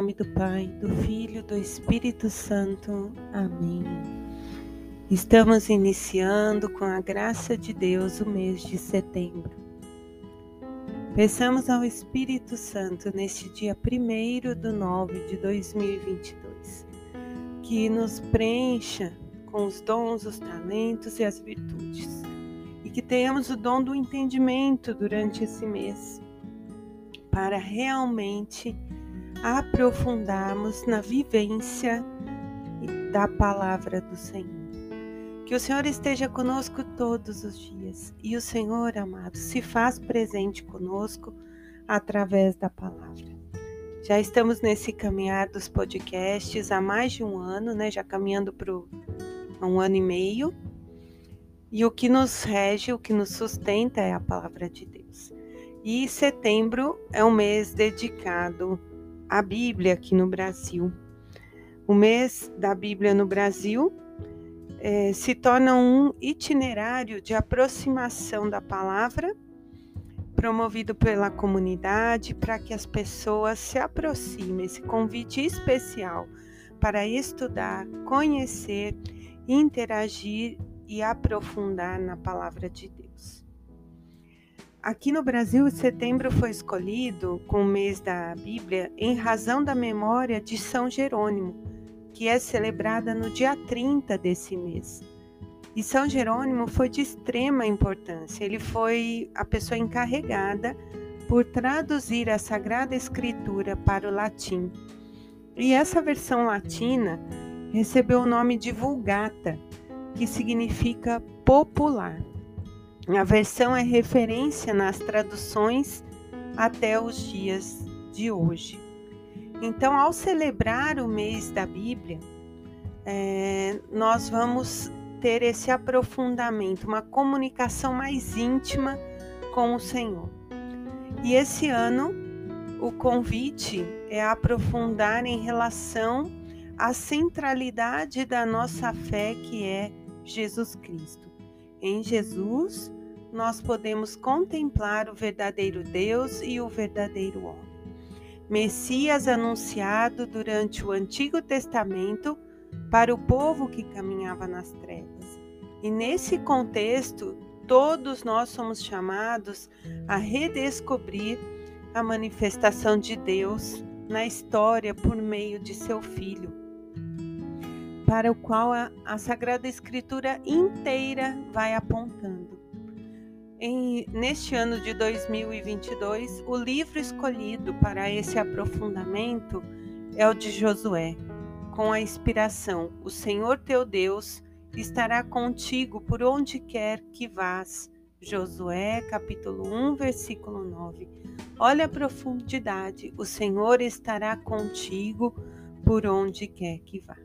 nome do Pai, do Filho, do Espírito Santo. Amém. Estamos iniciando com a graça de Deus o mês de setembro. Peçamos ao Espírito Santo neste dia 1 do 9 de 2022 que nos preencha com os dons, os talentos e as virtudes e que tenhamos o dom do entendimento durante esse mês para realmente aprofundarmos na vivência da palavra do Senhor. Que o Senhor esteja conosco todos os dias e o Senhor, amado, se faz presente conosco através da palavra. Já estamos nesse caminhar dos podcasts há mais de um ano, né? Já caminhando para um ano e meio. E o que nos rege, o que nos sustenta é a palavra de Deus. E setembro é um mês dedicado à Bíblia aqui no Brasil. O mês da Bíblia no Brasil é, se torna um itinerário de aproximação da palavra, promovido pela comunidade para que as pessoas se aproximem. Esse convite especial para estudar, conhecer, interagir e aprofundar na palavra de Deus. Aqui no Brasil, setembro foi escolhido com o mês da Bíblia em razão da memória de São Jerônimo, que é celebrada no dia 30 desse mês. E São Jerônimo foi de extrema importância. Ele foi a pessoa encarregada por traduzir a Sagrada Escritura para o latim. E essa versão latina recebeu o nome de Vulgata, que significa popular. A versão é referência nas traduções até os dias de hoje. Então, ao celebrar o mês da Bíblia, é, nós vamos ter esse aprofundamento, uma comunicação mais íntima com o Senhor. E esse ano, o convite é aprofundar em relação à centralidade da nossa fé, que é Jesus Cristo. Em Jesus, nós podemos contemplar o verdadeiro Deus e o verdadeiro homem. Messias anunciado durante o Antigo Testamento para o povo que caminhava nas trevas. E nesse contexto, todos nós somos chamados a redescobrir a manifestação de Deus na história por meio de seu Filho, para o qual a, Sagrada Escritura inteira vai apontando. Em, neste ano de 2022, o livro escolhido para esse aprofundamento é o de Josué, com a inspiração: O Senhor teu Deus estará contigo por onde quer que vás. Josué, capítulo 1, versículo 9. Olha a profundidade: o Senhor estará contigo por onde quer que vá.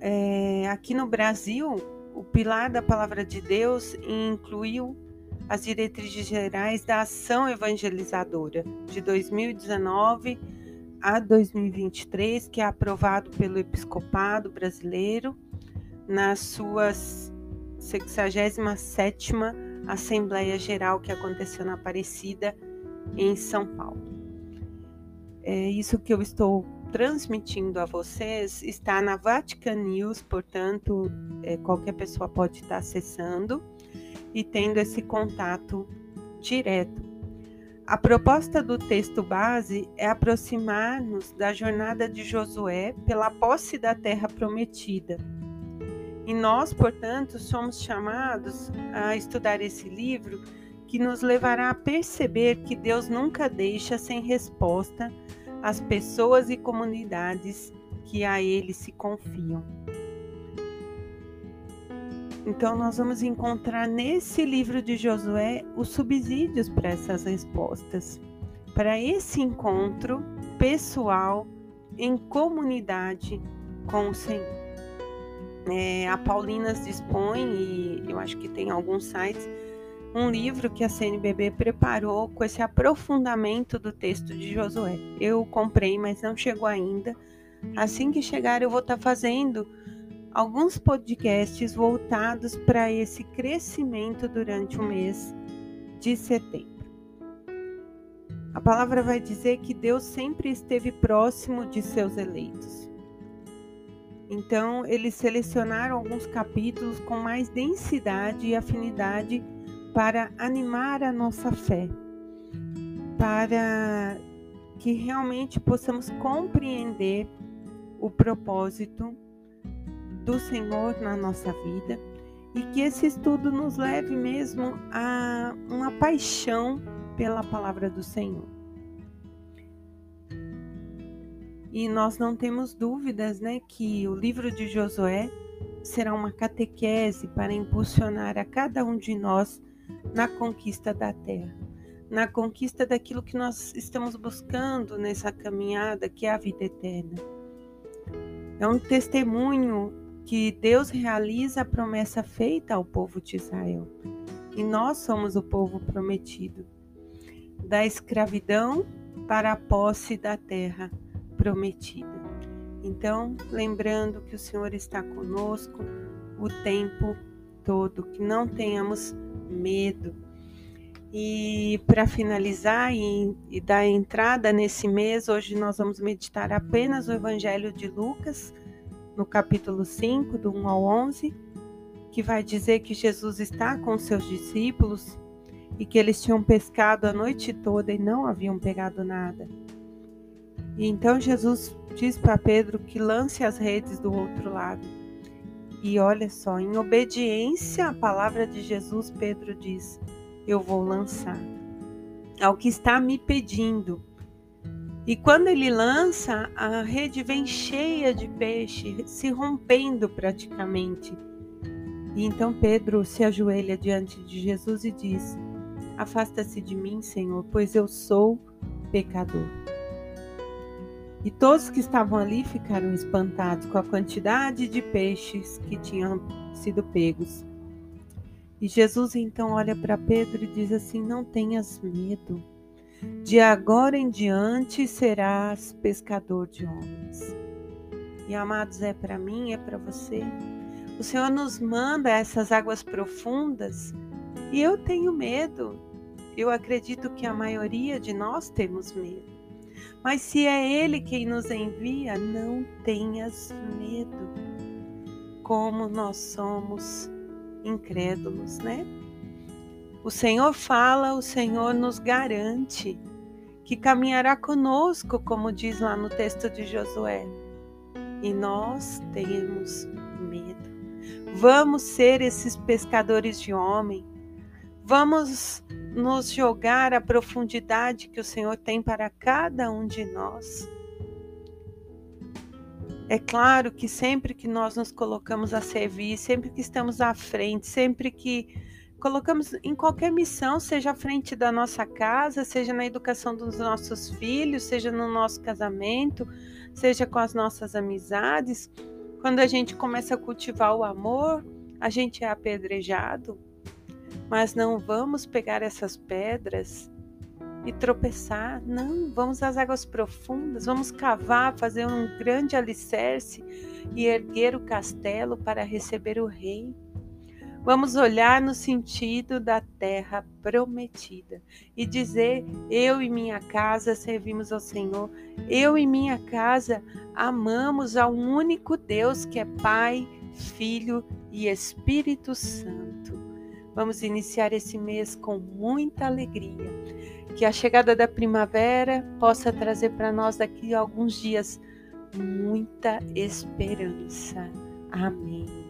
É, aqui no Brasil, o pilar da palavra de Deus incluiu as diretrizes gerais da ação evangelizadora de 2019 a 2023, que é aprovado pelo Episcopado Brasileiro na sua 67ª Assembleia Geral que aconteceu na Aparecida, em São Paulo. É isso que eu estou transmitindo a vocês está na Vatican News, portanto, é, qualquer pessoa pode estar acessando e tendo esse contato direto. A proposta do texto base é aproximar-nos da jornada de Josué pela posse da terra prometida. E nós, portanto, somos chamados a estudar esse livro que nos levará a perceber que Deus nunca deixa sem resposta as pessoas e comunidades que a ele se confiam. Então, nós vamos encontrar nesse livro de Josué os subsídios para essas respostas, para esse encontro pessoal em comunidade com o Senhor. É, a Paulinas dispõe, e eu acho que tem alguns sites, um livro que a CNBB preparou com esse aprofundamento do texto de Josué. Eu comprei, mas não chegou ainda. Assim que chegar, eu vou estar tá fazendo alguns podcasts voltados para esse crescimento durante o mês de setembro. A palavra vai dizer que Deus sempre esteve próximo de seus eleitos. Então, eles selecionaram alguns capítulos com mais densidade e afinidade para animar a nossa fé, para que realmente possamos compreender o propósito do Senhor na nossa vida e que esse estudo nos leve mesmo a uma paixão pela palavra do Senhor. E nós não temos dúvidas, né, que o livro de Josué será uma catequese para impulsionar a cada um de nós na conquista da terra, na conquista daquilo que nós estamos buscando nessa caminhada, que é a vida eterna. É um testemunho que Deus realiza a promessa feita ao povo de Israel. E nós somos o povo prometido, da escravidão para a posse da terra prometida. Então, lembrando que o Senhor está conosco o tempo todo, que não tenhamos medo. E para finalizar e, e dar entrada nesse mês, hoje nós vamos meditar apenas o Evangelho de Lucas, no capítulo 5, do 1 ao 11, que vai dizer que Jesus está com seus discípulos e que eles tinham pescado a noite toda e não haviam pegado nada. E então Jesus diz para Pedro que lance as redes do outro lado. E olha só, em obediência à palavra de Jesus, Pedro diz: Eu vou lançar ao que está me pedindo. E quando ele lança, a rede vem cheia de peixe, se rompendo praticamente. E então Pedro se ajoelha diante de Jesus e diz: Afasta-se de mim, Senhor, pois eu sou pecador. E todos que estavam ali ficaram espantados com a quantidade de peixes que tinham sido pegos. E Jesus então olha para Pedro e diz assim: Não tenhas medo, de agora em diante serás pescador de homens. E amados, é para mim, é para você. O Senhor nos manda essas águas profundas e eu tenho medo. Eu acredito que a maioria de nós temos medo. Mas se é Ele quem nos envia, não tenhas medo. Como nós somos incrédulos, né? O Senhor fala, o Senhor nos garante que caminhará conosco, como diz lá no texto de Josué. E nós temos medo. Vamos ser esses pescadores de homem. Vamos nos jogar a profundidade que o Senhor tem para cada um de nós. É claro que sempre que nós nos colocamos a servir, sempre que estamos à frente, sempre que colocamos em qualquer missão, seja à frente da nossa casa, seja na educação dos nossos filhos, seja no nosso casamento, seja com as nossas amizades, quando a gente começa a cultivar o amor, a gente é apedrejado, mas não vamos pegar essas pedras e tropeçar, não, vamos às águas profundas, vamos cavar, fazer um grande alicerce e erguer o castelo para receber o rei. Vamos olhar no sentido da terra prometida e dizer: Eu e minha casa servimos ao Senhor, eu e minha casa amamos ao único Deus que é Pai, Filho e Espírito Santo. Vamos iniciar esse mês com muita alegria. Que a chegada da primavera possa trazer para nós daqui a alguns dias muita esperança. Amém.